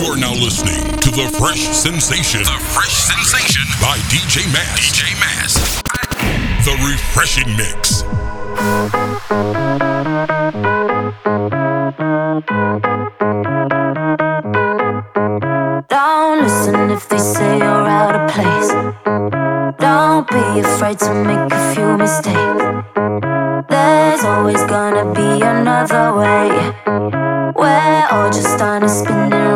You are now listening to The Fresh Sensation. The Fresh Sensation by DJ Mass. DJ Mass. The Refreshing Mix. Don't listen if they say you're out of place. Don't be afraid to make a few mistakes. There's always gonna be another way. We're all just on a spinning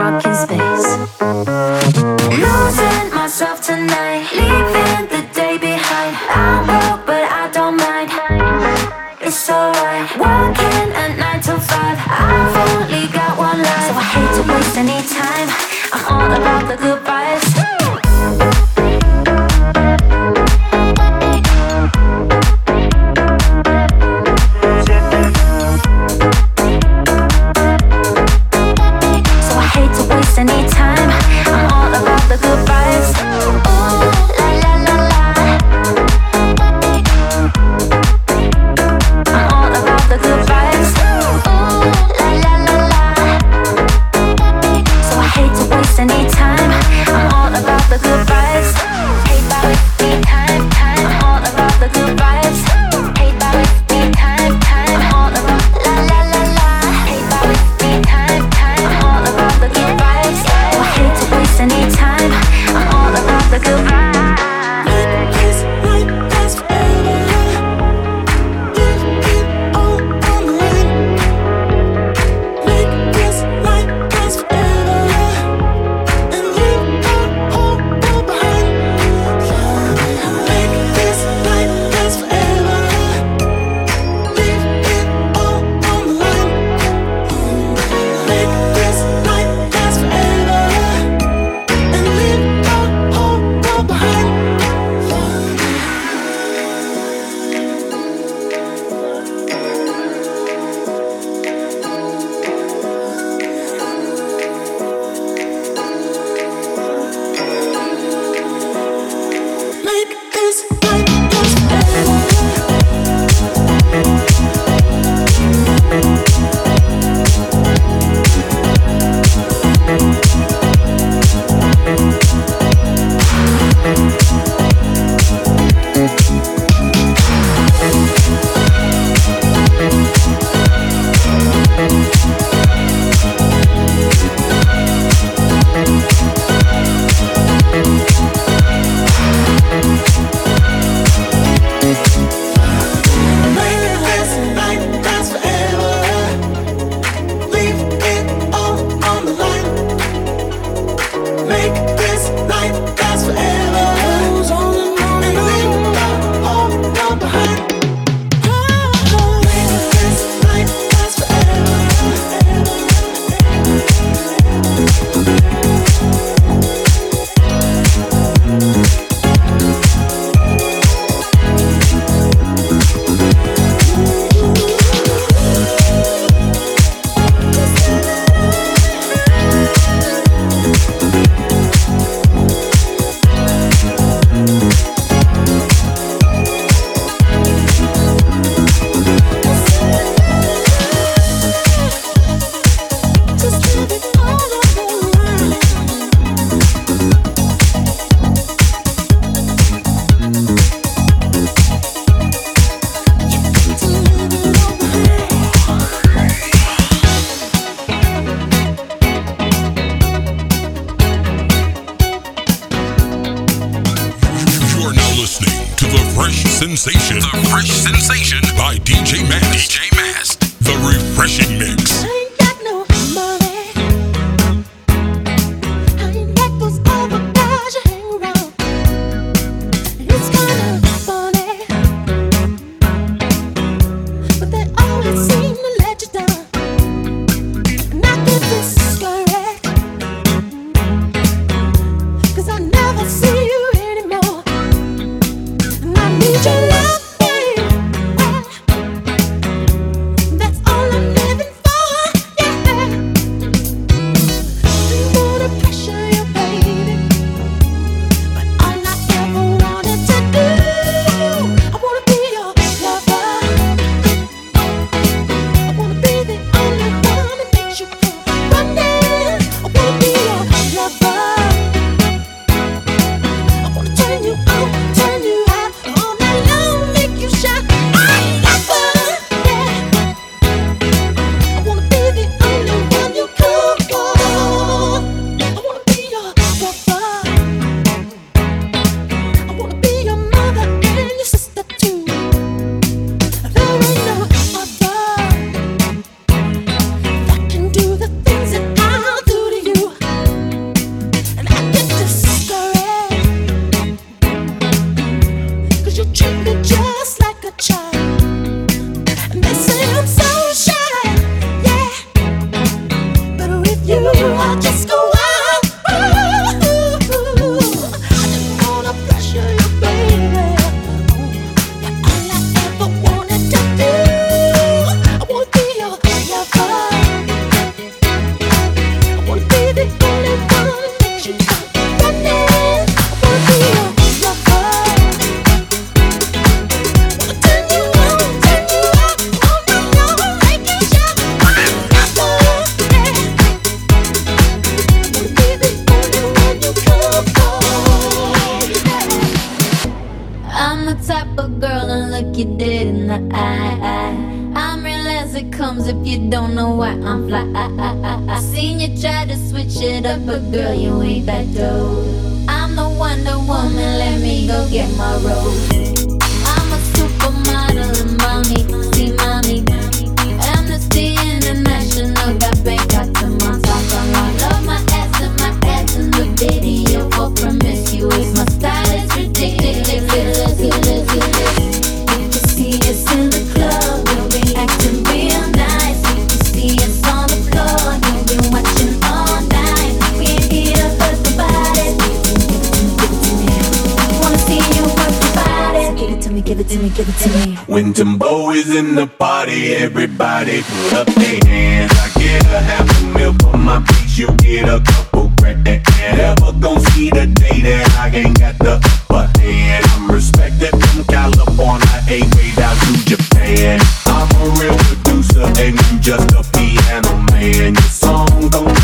and you just a piano man. Your song don't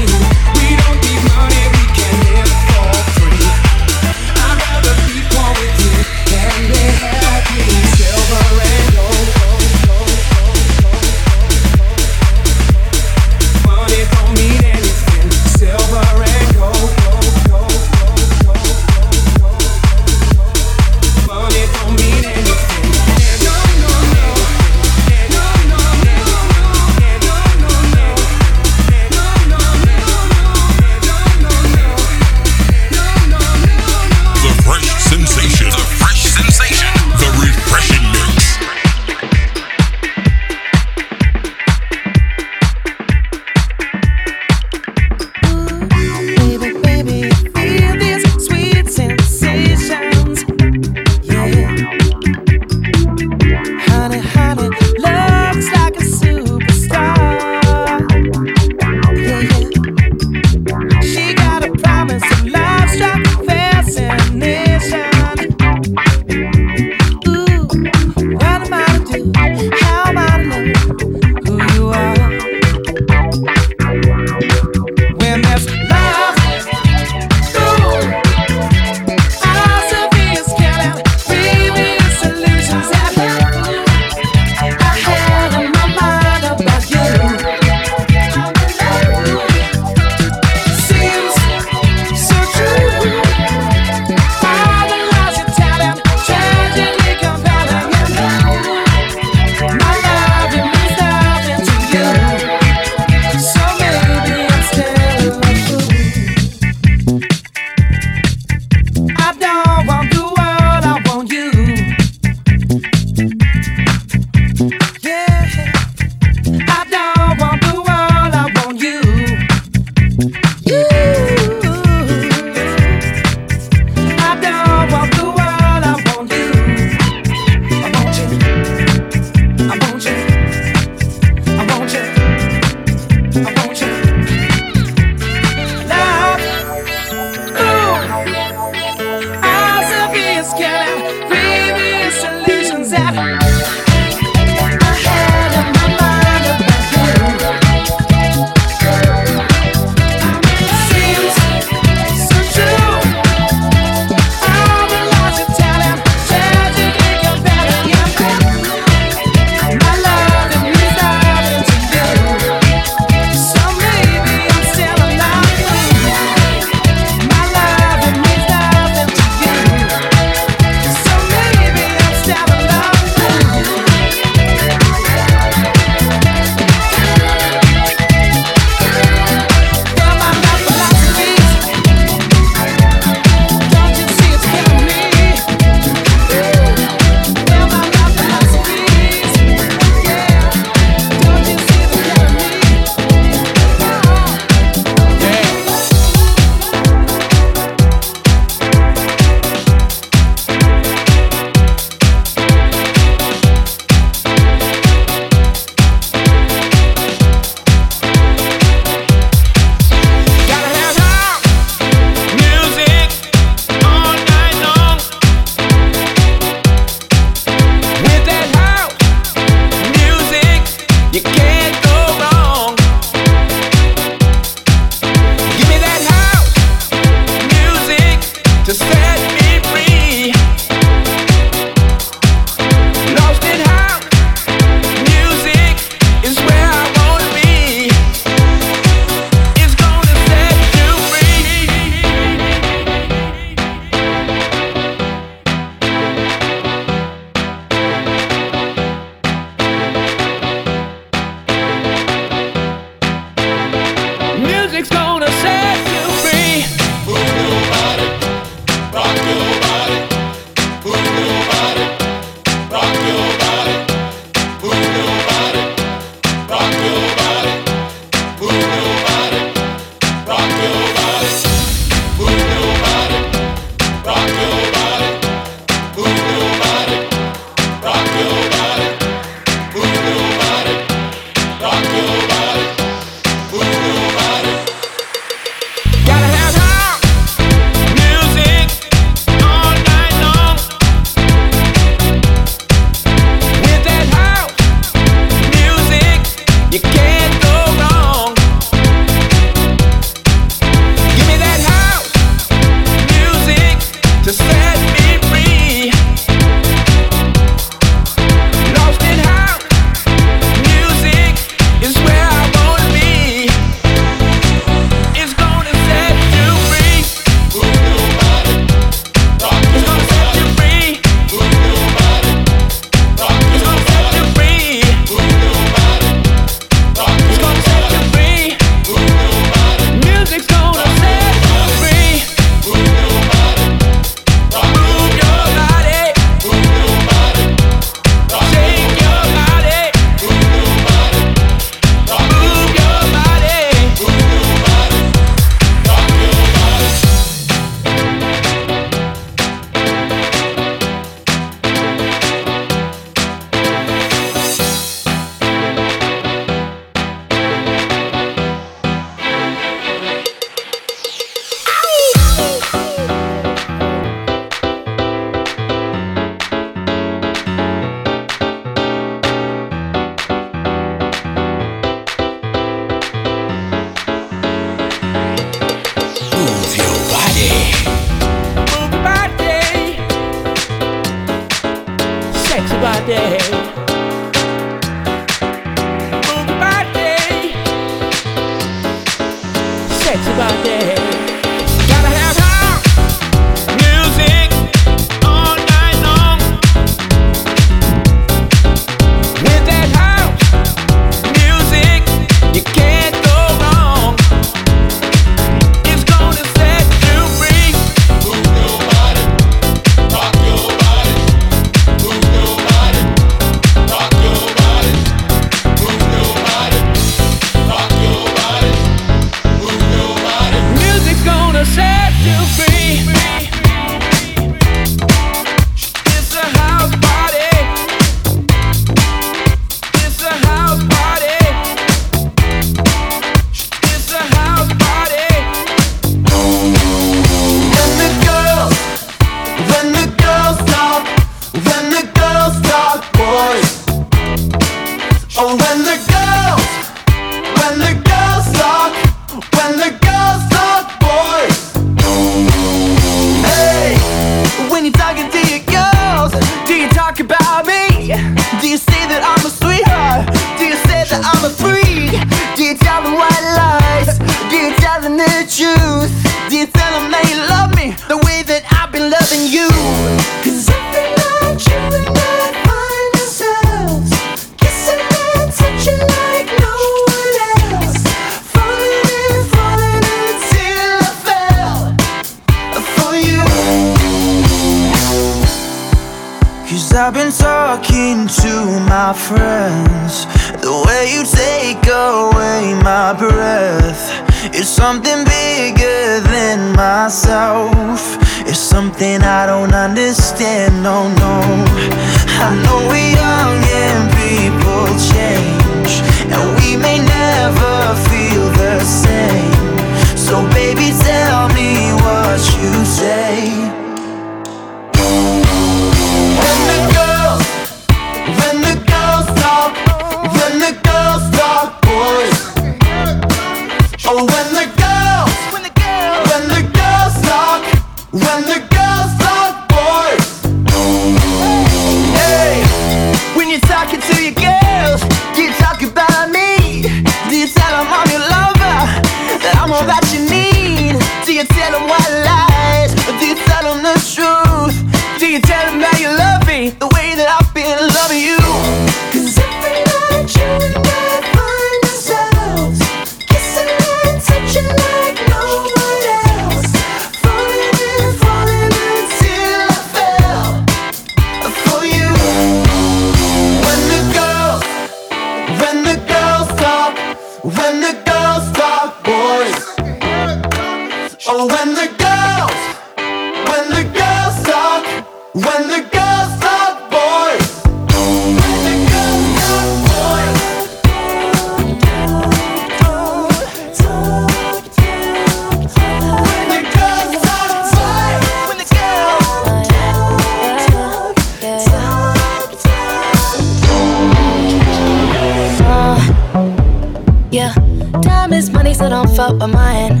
time so don't fuck with mine.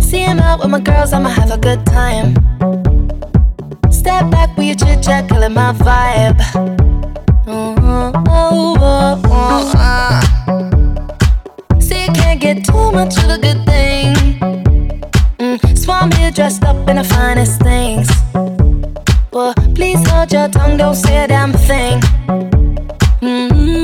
See him out with my girls, I'ma have a good time. Step back with your chit chat, killing my vibe. Mhm, oh, oh, oh. See, you can't get too much of a good thing. Mm, Swan here dressed up in the finest things. Well, please hold your tongue, don't say a damn thing. Mm-hmm.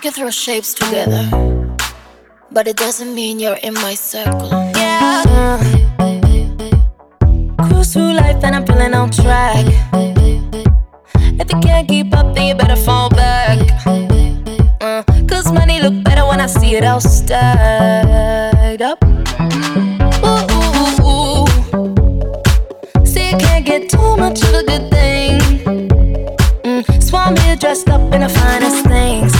we can throw shapes together, but it doesn't mean you're in my circle. Yeah. Cruise through life and I'm feeling on track. If you can't keep up, then you better fall back. Uh, Cause money look better when I see it all stacked up. Ooh, ooh, ooh. See, you can't get too much of a good thing. Mm, Swan here dressed up in the finest things.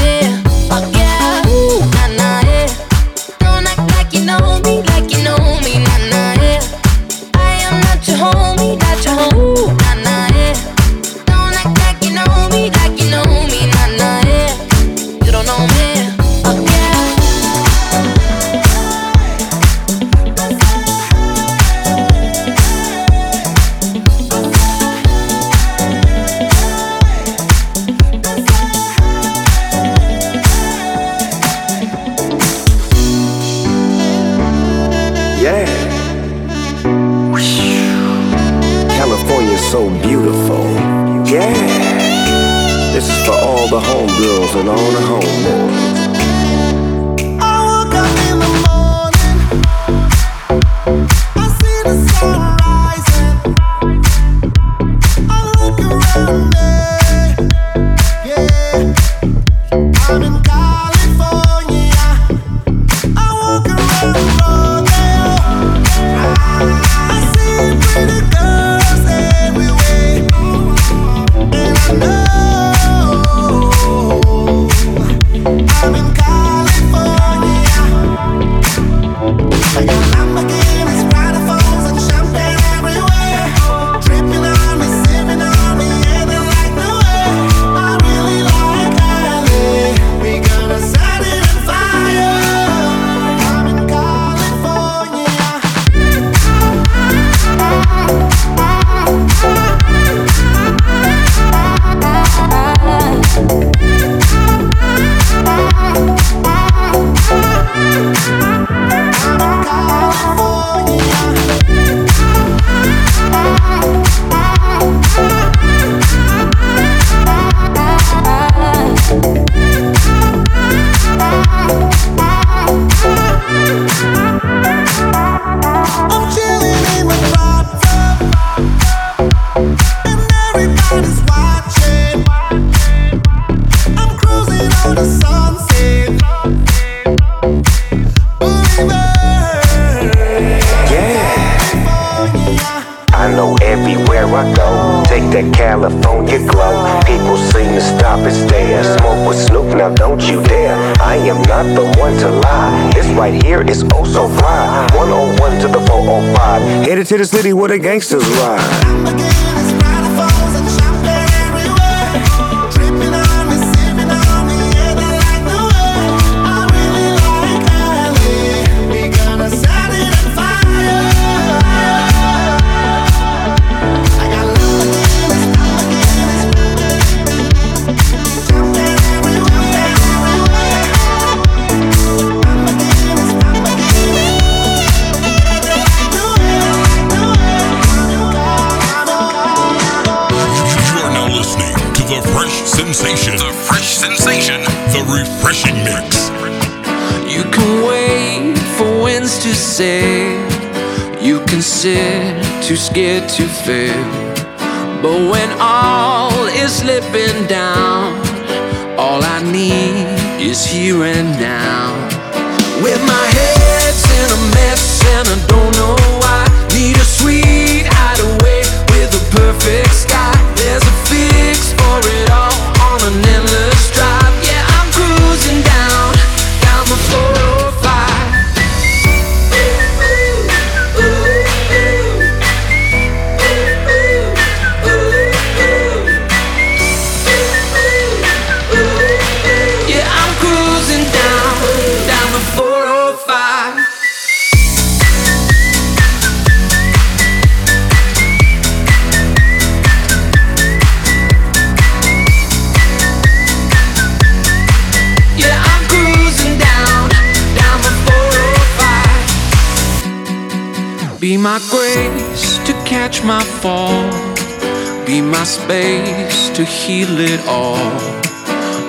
get too to heal it all.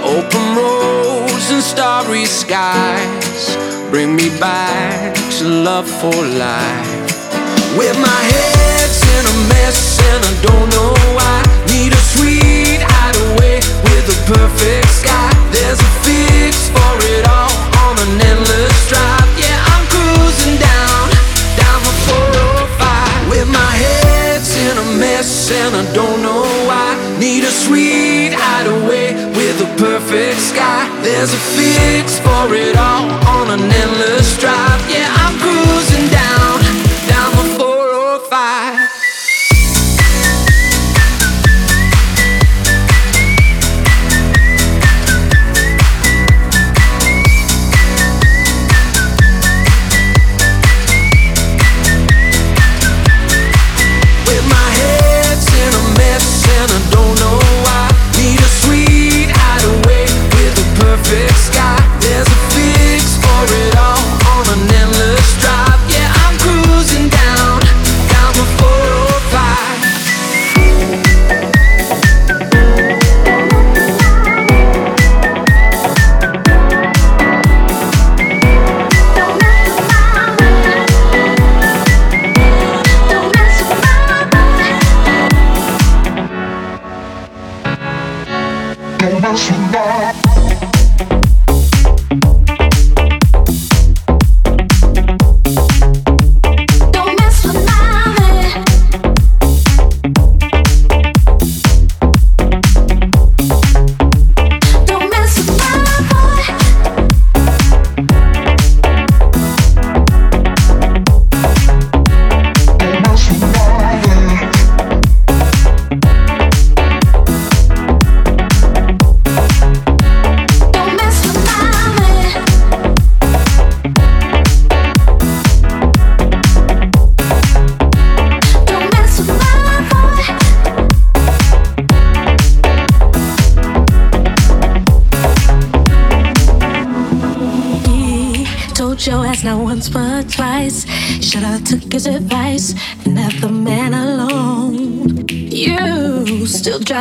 Open roads and starry skies bring me back to love for life. With my head's in a mess and I don't know why. Need a sweet hideaway with a perfect sky. There's a fix for it all on an endless drive. Yeah, I'm cruising down, down the 405. With my head's in a mess and I don't know why. Need a sweet hideaway with a perfect sky. There's a fix for it all on an endless drive. Yeah, I'm cruising down.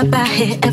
trap I hit